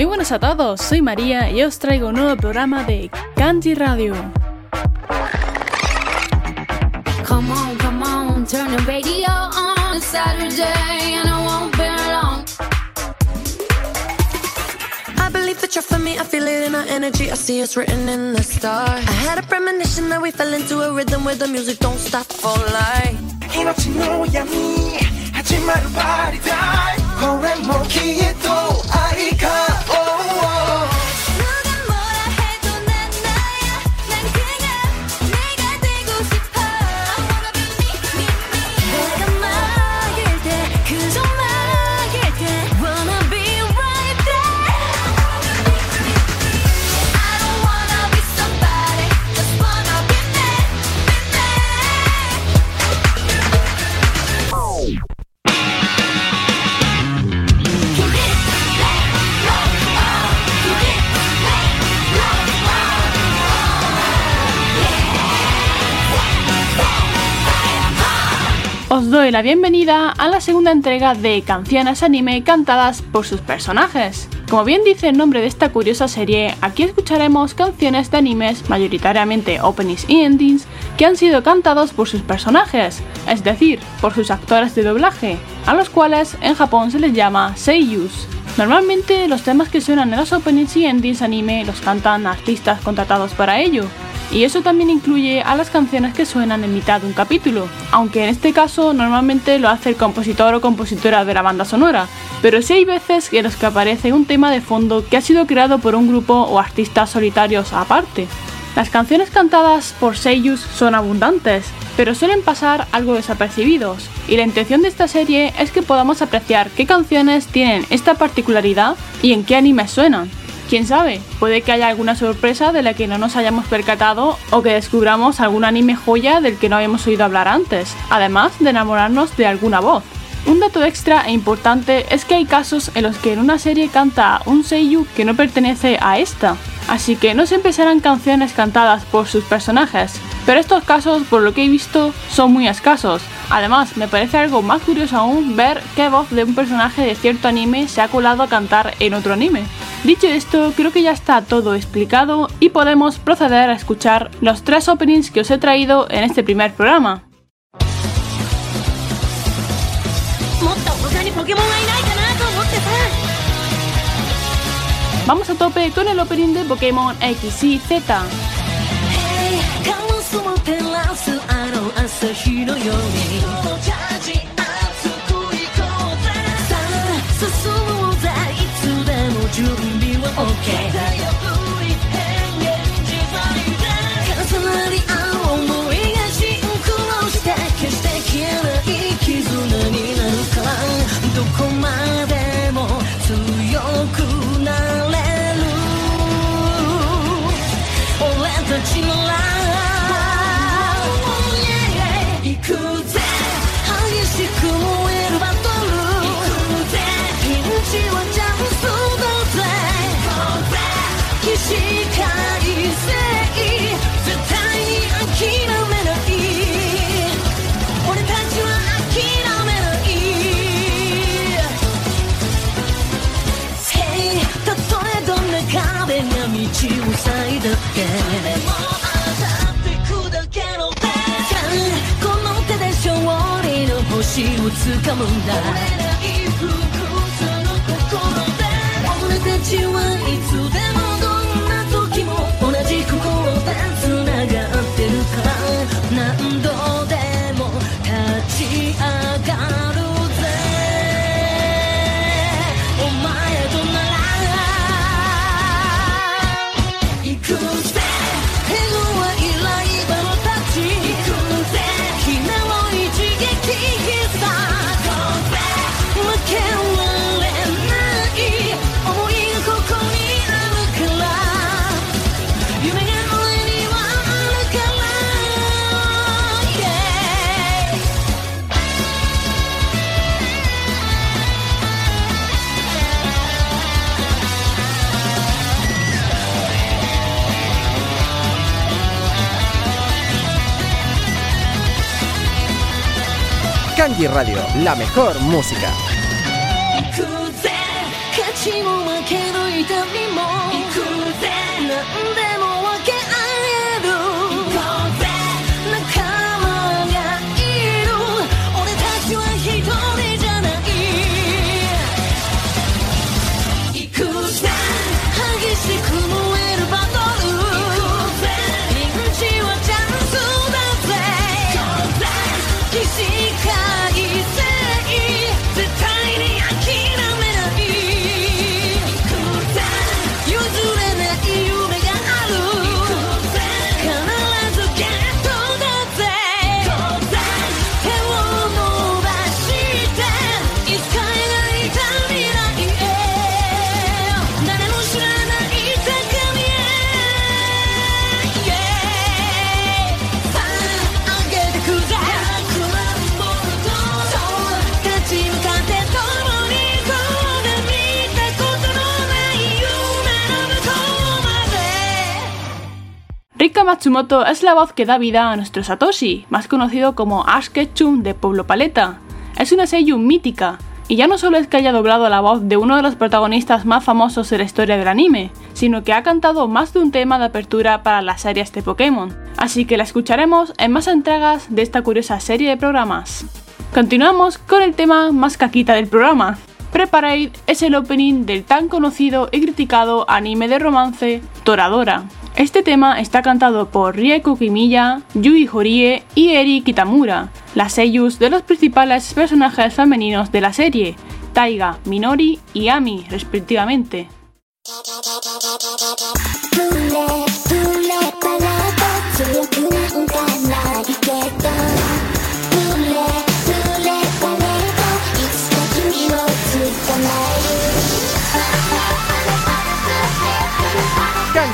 Muy buenas a todos, soy María y os traigo un nuevo programa de Kanji Radio. Come on, come on, turn the radio on. It's Saturday and I won't be long. I believe that you're for me, I feel it in our energy. I see it's written in the stars. I had a premonition that we fell into a rhythm where the music don't stop for life. 이너지 너야 니 하지만 말이 다 거래 doy la bienvenida a la segunda entrega de canciones anime cantadas por sus personajes. Como bien dice el nombre de esta curiosa serie, aquí escucharemos canciones de animes, mayoritariamente openings y endings, que han sido cantados por sus personajes, es decir, por sus actores de doblaje, a los cuales en Japón se les llama seiyus. Normalmente los temas que suenan en los openings y endings anime los cantan artistas contratados para ello, y eso también incluye a las canciones que suenan en mitad de un capítulo, aunque en este caso normalmente lo hace el compositor o compositora de la banda sonora, pero sí hay veces en los que aparece un tema de fondo que ha sido creado por un grupo o artistas solitarios aparte. Las canciones cantadas por seiyus son abundantes, pero suelen pasar algo desapercibidos, y la intención de esta serie es que podamos apreciar qué canciones tienen esta particularidad y en qué animes suenan. Quién sabe, puede que haya alguna sorpresa de la que no nos hayamos percatado o que descubramos algún anime joya del que no habíamos oído hablar antes, además de enamorarnos de alguna voz. Un dato extra e importante es que hay casos en los que en una serie canta un seiyu que no pertenece a esta, así que no siempre serán canciones cantadas por sus personajes, pero estos casos, por lo que he visto, son muy escasos. Además, me parece algo más curioso aún ver qué voz de un personaje de cierto anime se ha colado a cantar en otro anime. Dicho esto, creo que ya está todo explicado y podemos proceder a escuchar los tres openings que os he traído en este primer programa. Vamos a tope con el opening de Pokémon X y Z. カラスも を塞いだって。でも当たってくだけのさあこの手で勝利の星を掴むんだ。俺たちはいつ Kanji Radio, la mejor música. Matsumoto es la voz que da vida a nuestro Satoshi, más conocido como Ash Ketchum de Pueblo Paleta. Es una seiyuu mítica, y ya no solo es que haya doblado la voz de uno de los protagonistas más famosos de la historia del anime, sino que ha cantado más de un tema de apertura para las series de Pokémon, así que la escucharemos en más entregas de esta curiosa serie de programas. Continuamos con el tema más caquita del programa. Preparate es el opening del tan conocido y criticado anime de romance Toradora. Este tema está cantado por Rieko Kimiya, Yui Horie y Eri Kitamura, las seiyus de los principales personajes femeninos de la serie, Taiga, Minori y Ami, respectivamente.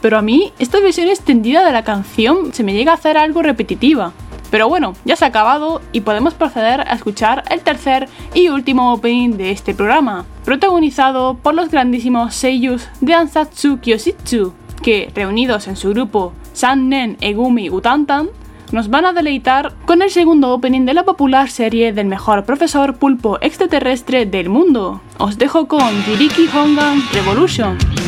pero a mí esta versión extendida de la canción se me llega a hacer algo repetitiva. Pero bueno, ya se ha acabado y podemos proceder a escuchar el tercer y último opening de este programa, protagonizado por los grandísimos seiyus de Ansatsu Kyoshitsu, que, reunidos en su grupo Sannen Egumi Utantan, nos van a deleitar con el segundo opening de la popular serie del mejor profesor pulpo extraterrestre del mundo. Os dejo con Diriki Hongan Revolution.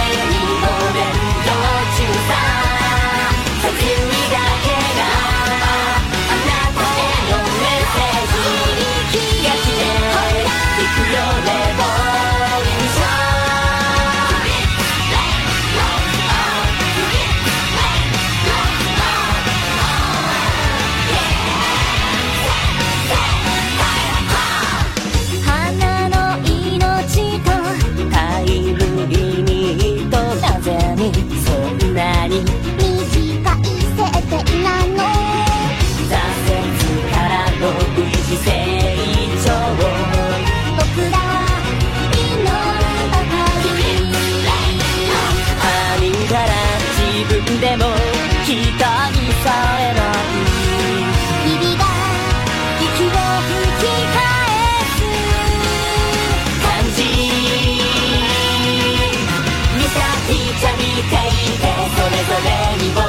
れに僕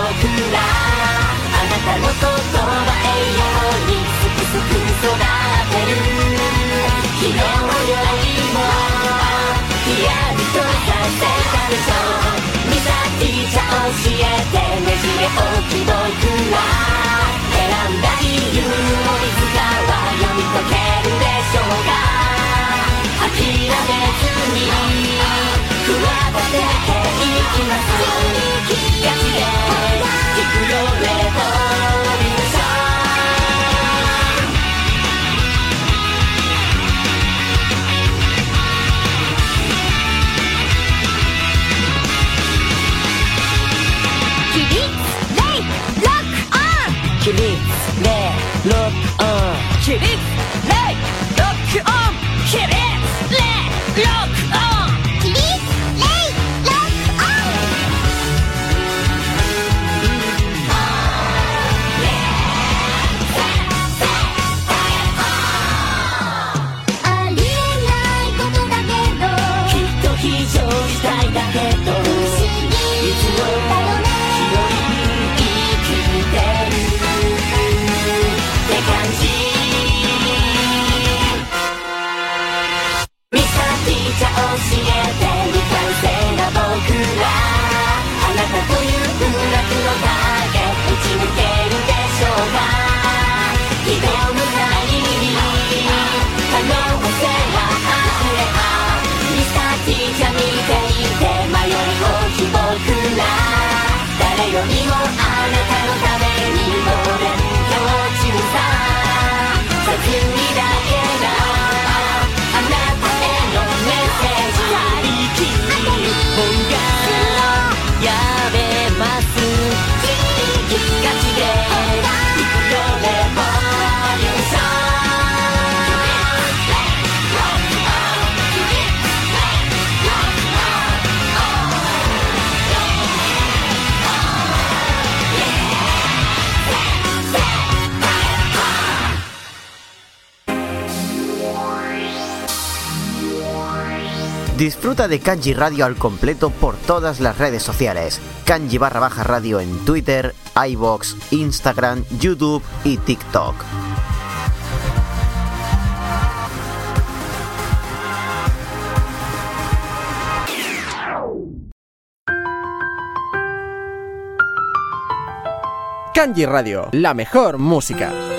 らあなたの言葉栄養にすくすく育てる。昨日よりもひやりとさせたでしょ美咲ちゃん教えてねじれおき僕ら。選んだ理由もいつかは読み解けるでしょうか Disfruta de Kanji Radio al completo por todas las redes sociales. Kanji barra baja radio en Twitter, iBox, Instagram, YouTube y TikTok. Kanji Radio, la mejor música.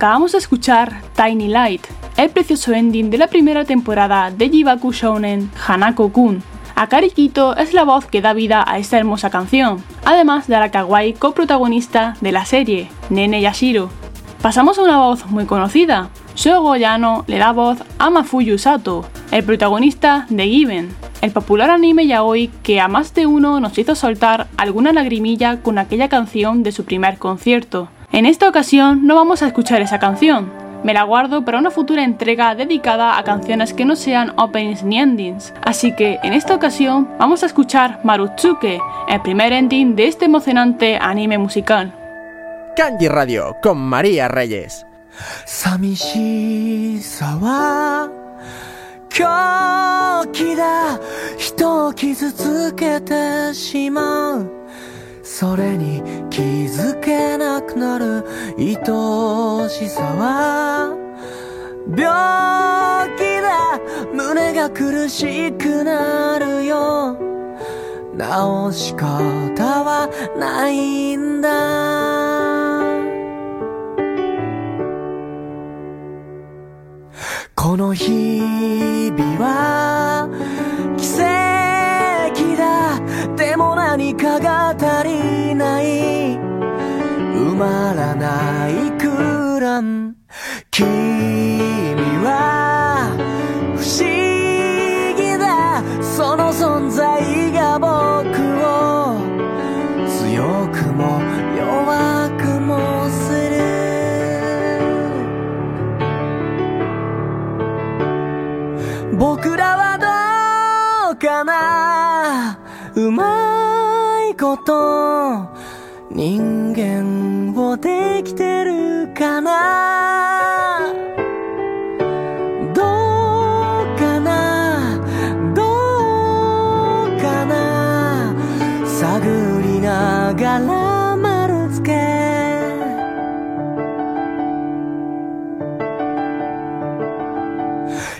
Acabamos de escuchar Tiny Light, el precioso ending de la primera temporada de Jibaku Shounen Hanako-kun. Akari Kito es la voz que da vida a esta hermosa canción, además de la kawaii coprotagonista de la serie, Nene Yashiro. Pasamos a una voz muy conocida. Shogo Yano le da voz a Mafuyu Sato, el protagonista de Given, el popular anime yaoi que a más de uno nos hizo soltar alguna lagrimilla con aquella canción de su primer concierto. En esta ocasión no vamos a escuchar esa canción, me la guardo para una futura entrega dedicada a canciones que no sean openings ni endings, así que en esta ocasión vamos a escuchar Marutsuke, el primer ending de este emocionante anime musical. Kanji Radio con María Reyes. 寂しさは狂気だ人を傷つけてしまう それに気づけなくなる愛しさは病気だ胸が苦しくなるよ。治し方はないんだ。この日々は奇跡何かが足りない。埋まらない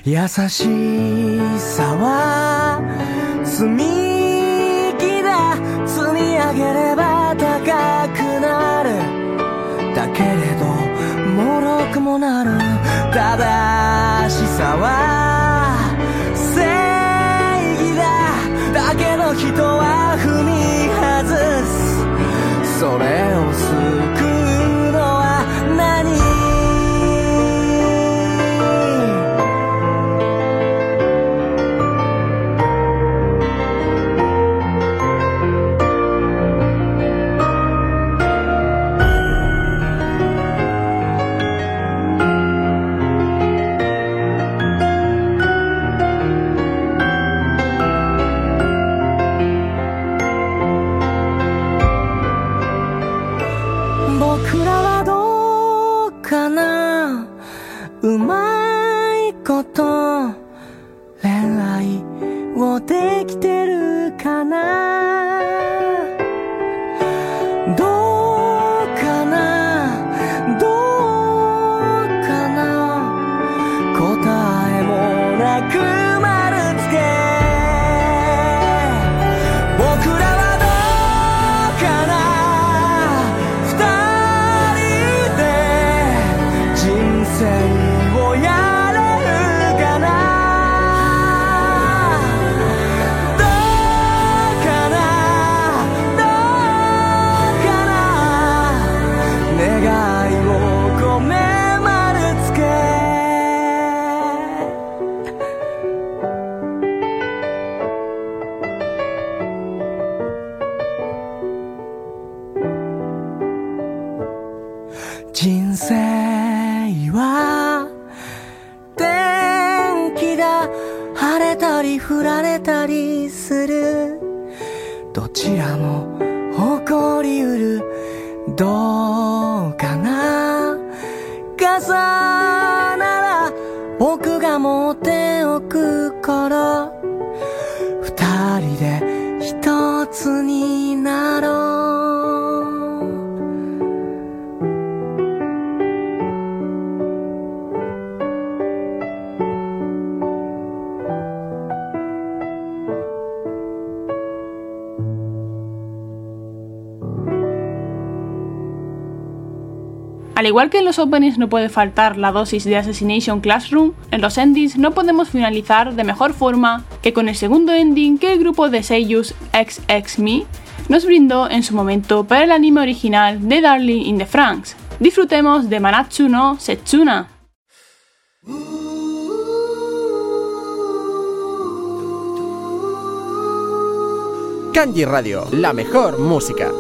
優しさは積み木だ積み上げれば高くなるだけれど脆くもなる正しさは正義だだけど人は踏み外す。それを救うかな？うまいこと恋愛をできてるかな？人生は天気が晴れたり降られたりする。どちらも起こりうる。どうかな。Al igual que en los openings no puede faltar la dosis de Assassination Classroom, en los endings no podemos finalizar de mejor forma que con el segundo ending que el grupo de Seiyus XXMe nos brindó en su momento para el anime original de Darling in the Franxx. Disfrutemos de Manatsu no Setsuna. Kanji Radio, la mejor música.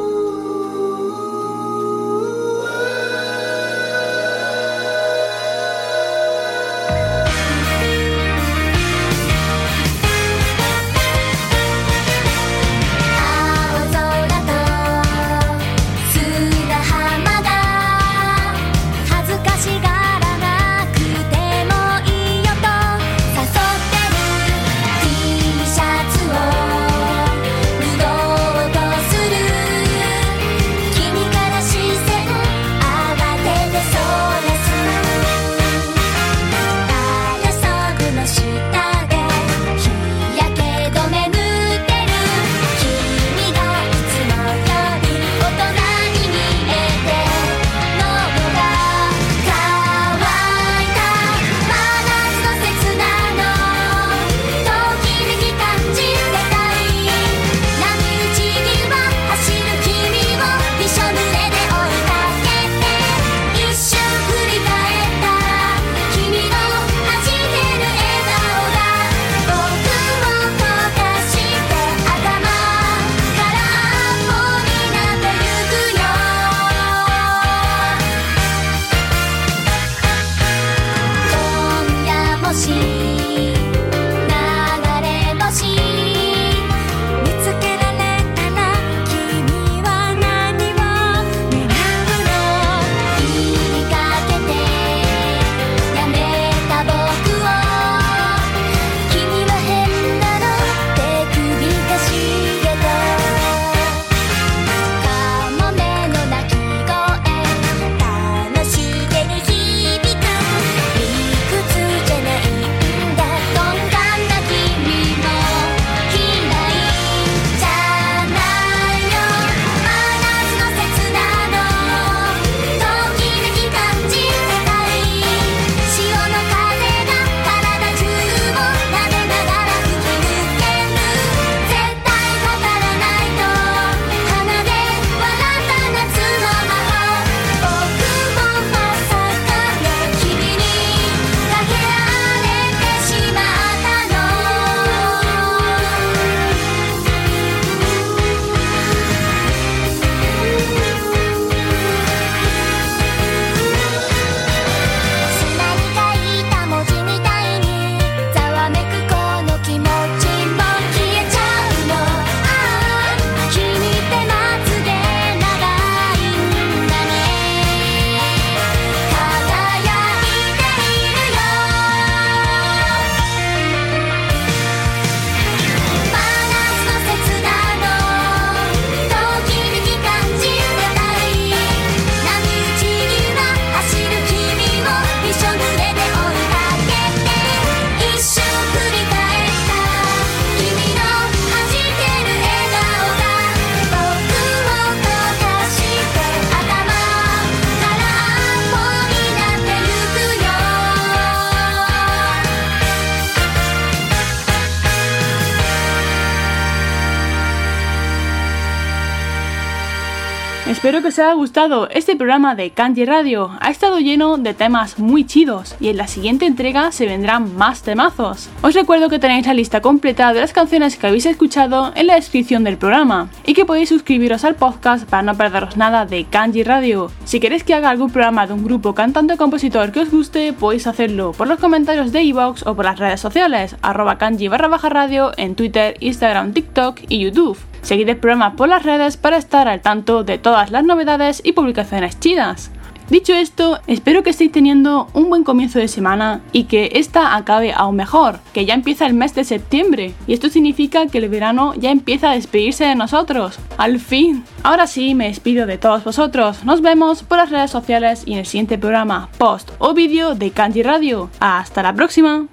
Espero que os haya gustado este programa de Kanji Radio. Ha estado lleno de temas muy chidos y en la siguiente entrega se vendrán más temazos. Os recuerdo que tenéis la lista completa de las canciones que habéis escuchado en la descripción del programa y que podéis suscribiros al podcast para no perderos nada de Kanji Radio. Si queréis que haga algún programa de un grupo cantante o compositor que os guste, podéis hacerlo por los comentarios de iVoox o por las redes sociales, arroba kanji barra baja radio en Twitter, Instagram, TikTok y YouTube. Seguid el programa por las redes para estar al tanto de todas las novedades y publicaciones chidas. Dicho esto, espero que estéis teniendo un buen comienzo de semana y que esta acabe aún mejor, que ya empieza el mes de septiembre y esto significa que el verano ya empieza a despedirse de nosotros. Al fin. Ahora sí, me despido de todos vosotros. Nos vemos por las redes sociales y en el siguiente programa, post o vídeo de Kanji Radio. Hasta la próxima.